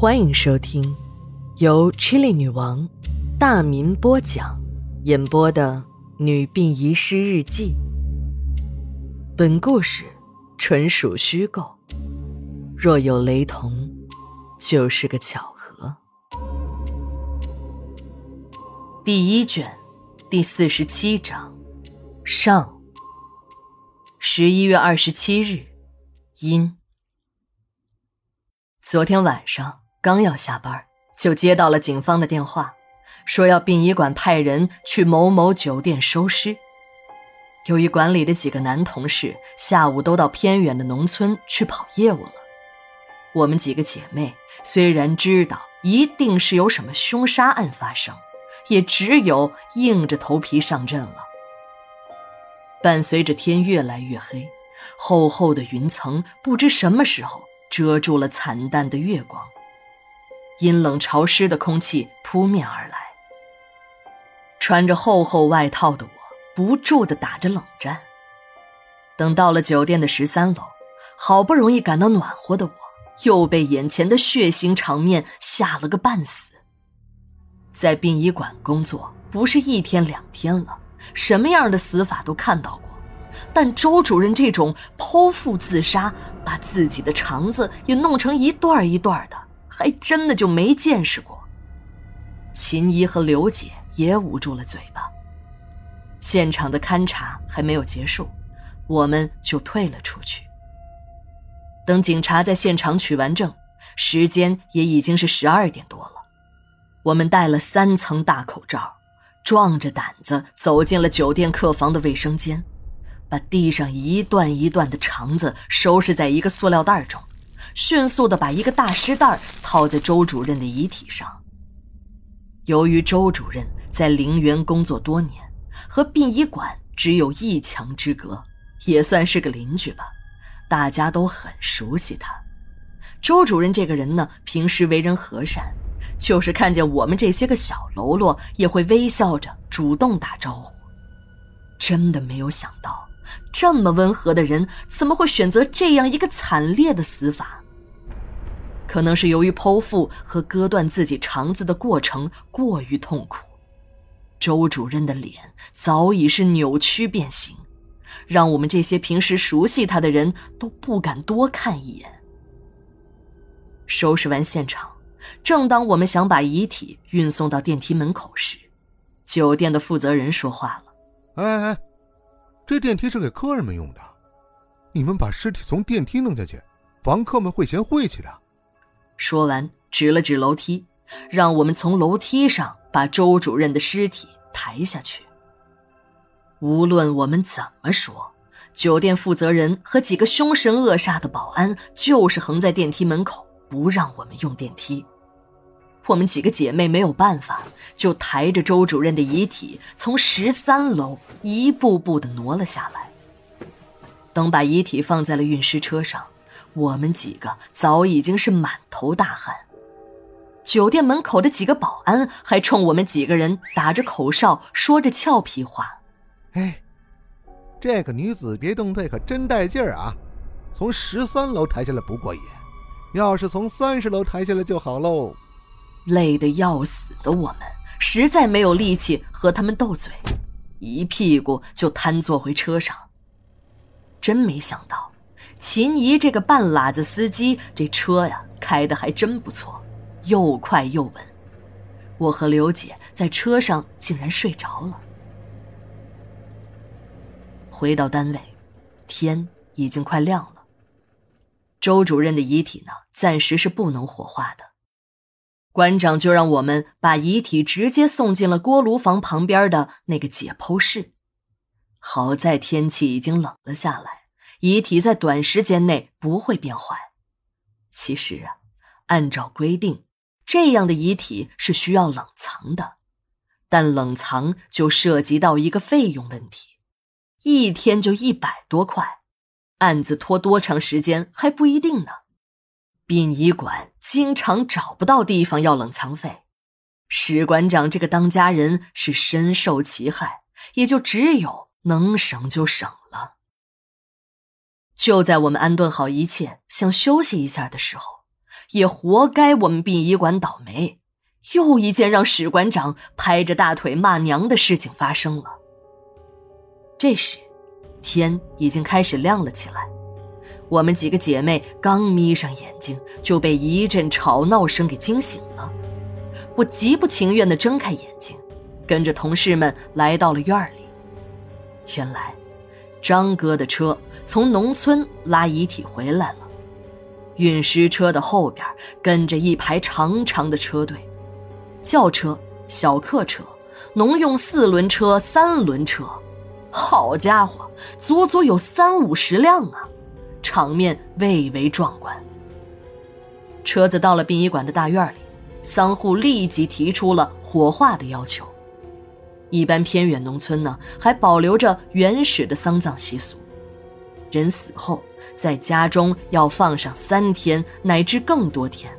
欢迎收听由 Chili 女王大民播讲、演播的《女病遗失日记》。本故事纯属虚构，若有雷同，就是个巧合。第一卷第四十七章上。十一月二十七日，阴。昨天晚上刚要下班，就接到了警方的电话，说要殡仪馆派人去某某酒店收尸。由于管理的几个男同事下午都到偏远的农村去跑业务了，我们几个姐妹虽然知道一定是有什么凶杀案发生，也只有硬着头皮上阵了。伴随着天越来越黑，厚厚的云层不知什么时候。遮住了惨淡的月光，阴冷潮湿的空气扑面而来。穿着厚厚外套的我，不住地打着冷战。等到了酒店的十三楼，好不容易感到暖和的我，又被眼前的血腥场面吓了个半死。在殡仪馆工作不是一天两天了，什么样的死法都看到过。但周主任这种剖腹自杀，把自己的肠子也弄成一段一段的，还真的就没见识过。秦姨和刘姐也捂住了嘴巴。现场的勘查还没有结束，我们就退了出去。等警察在现场取完证，时间也已经是十二点多了。我们戴了三层大口罩，壮着胆子走进了酒店客房的卫生间。把地上一段一段的肠子收拾在一个塑料袋中，迅速的把一个大尸袋套在周主任的遗体上。由于周主任在陵园工作多年，和殡仪馆只有一墙之隔，也算是个邻居吧，大家都很熟悉他。周主任这个人呢，平时为人和善，就是看见我们这些个小喽啰，也会微笑着主动打招呼。真的没有想到。这么温和的人，怎么会选择这样一个惨烈的死法？可能是由于剖腹和割断自己肠子的过程过于痛苦，周主任的脸早已是扭曲变形，让我们这些平时熟悉他的人都不敢多看一眼。收拾完现场，正当我们想把遗体运送到电梯门口时，酒店的负责人说话了：“哎哎！”这电梯是给客人们用的，你们把尸体从电梯弄下去，房客们会嫌晦气的。说完，指了指楼梯，让我们从楼梯上把周主任的尸体抬下去。无论我们怎么说，酒店负责人和几个凶神恶煞的保安就是横在电梯门口，不让我们用电梯。我们几个姐妹没有办法，就抬着周主任的遗体从十三楼一步步的挪了下来。等把遗体放在了运尸车上，我们几个早已经是满头大汗。酒店门口的几个保安还冲我们几个人打着口哨，说着俏皮话：“哎，这个女子别动队可真带劲儿啊！从十三楼抬下来不过瘾，要是从三十楼抬下来就好喽。”累得要死的我们，实在没有力气和他们斗嘴，一屁股就瘫坐回车上。真没想到，秦姨这个半拉子司机，这车呀开的还真不错，又快又稳。我和刘姐在车上竟然睡着了。回到单位，天已经快亮了。周主任的遗体呢，暂时是不能火化的。馆长就让我们把遗体直接送进了锅炉房旁边的那个解剖室。好在天气已经冷了下来，遗体在短时间内不会变坏。其实啊，按照规定，这样的遗体是需要冷藏的，但冷藏就涉及到一个费用问题，一天就一百多块，案子拖多长时间还不一定呢。殡仪馆经常找不到地方要冷藏费，史馆长这个当家人是深受其害，也就只有能省就省了。就在我们安顿好一切，想休息一下的时候，也活该我们殡仪馆倒霉。又一件让史馆长拍着大腿骂娘的事情发生了。这时，天已经开始亮了起来。我们几个姐妹刚眯上眼睛，就被一阵吵闹声给惊醒了。我极不情愿地睁开眼睛，跟着同事们来到了院里。原来，张哥的车从农村拉遗体回来了，运尸车的后边跟着一排长长的车队。轿车、小客车、农用四轮车、三轮车，好家伙，足足有三五十辆啊！场面蔚为壮观。车子到了殡仪馆的大院里，丧户立即提出了火化的要求。一般偏远农村呢，还保留着原始的丧葬习俗，人死后在家中要放上三天乃至更多天。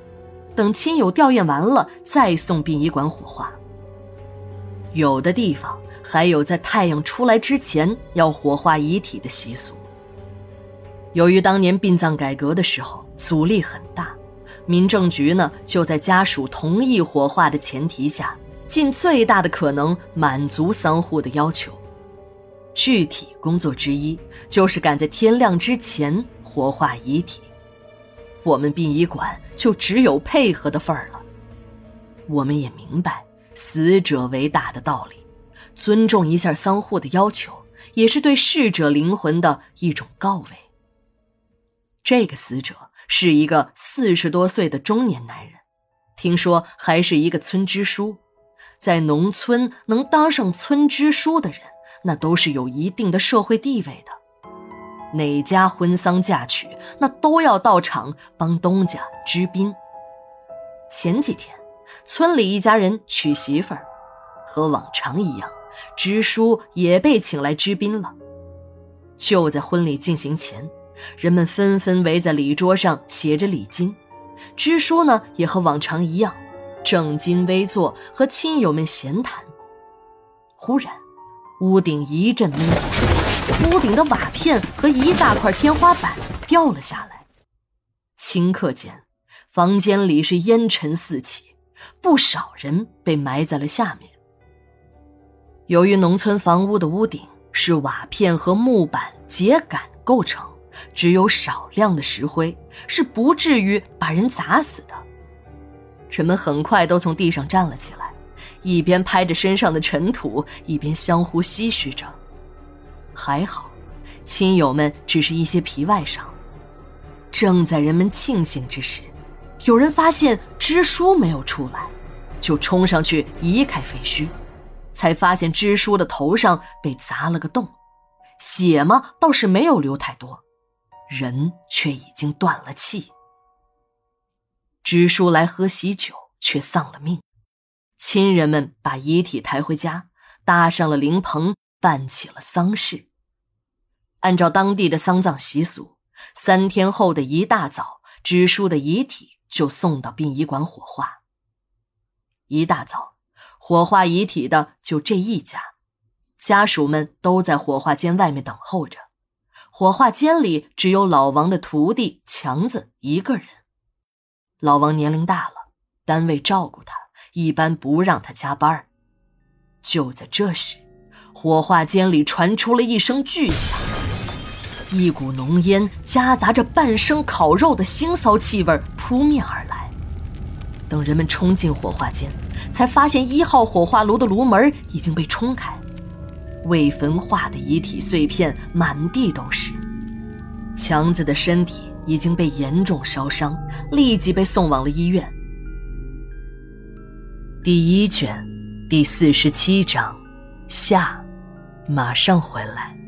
等亲友吊唁完了，再送殡仪馆火化。有的地方还有在太阳出来之前要火化遗体的习俗。由于当年殡葬改革的时候阻力很大，民政局呢就在家属同意火化的前提下，尽最大的可能满足丧户的要求。具体工作之一就是赶在天亮之前火化遗体。我们殡仪馆就只有配合的份儿了。我们也明白死者为大的道理，尊重一下丧户的要求，也是对逝者灵魂的一种告慰。这个死者是一个四十多岁的中年男人，听说还是一个村支书。在农村能当上村支书的人，那都是有一定的社会地位的。哪家婚丧嫁娶，那都要到场帮东家支宾。前几天，村里一家人娶媳妇儿，和往常一样，支书也被请来支宾了。就在婚礼进行前，人们纷纷围在礼桌上写着礼金，支书呢也和往常一样，正襟危坐和亲友们闲谈。忽然，屋顶一阵闷响。屋顶的瓦片和一大块天花板掉了下来，顷刻间，房间里是烟尘四起，不少人被埋在了下面。由于农村房屋的屋顶是瓦片和木板秸秆构成，只有少量的石灰，是不至于把人砸死的。人们很快都从地上站了起来，一边拍着身上的尘土，一边相互唏嘘着。还好，亲友们只是一些皮外伤。正在人们庆幸之时，有人发现支书没有出来，就冲上去移开废墟，才发现支书的头上被砸了个洞，血嘛倒是没有流太多，人却已经断了气。支书来喝喜酒，却丧了命。亲人们把遗体抬回家，搭上了灵棚。办起了丧事。按照当地的丧葬习俗，三天后的一大早，支书的遗体就送到殡仪馆火化。一大早，火化遗体的就这一家，家属们都在火化间外面等候着。火化间里只有老王的徒弟强子一个人。老王年龄大了，单位照顾他，一般不让他加班。就在这时。火化间里传出了一声巨响，一股浓烟夹杂着半生烤肉的腥臊气味扑面而来。等人们冲进火化间，才发现一号火化炉的炉门已经被冲开，未焚化的遗体碎片满地都是。强子的身体已经被严重烧伤，立即被送往了医院。第一卷，第四十七章。下，马上回来。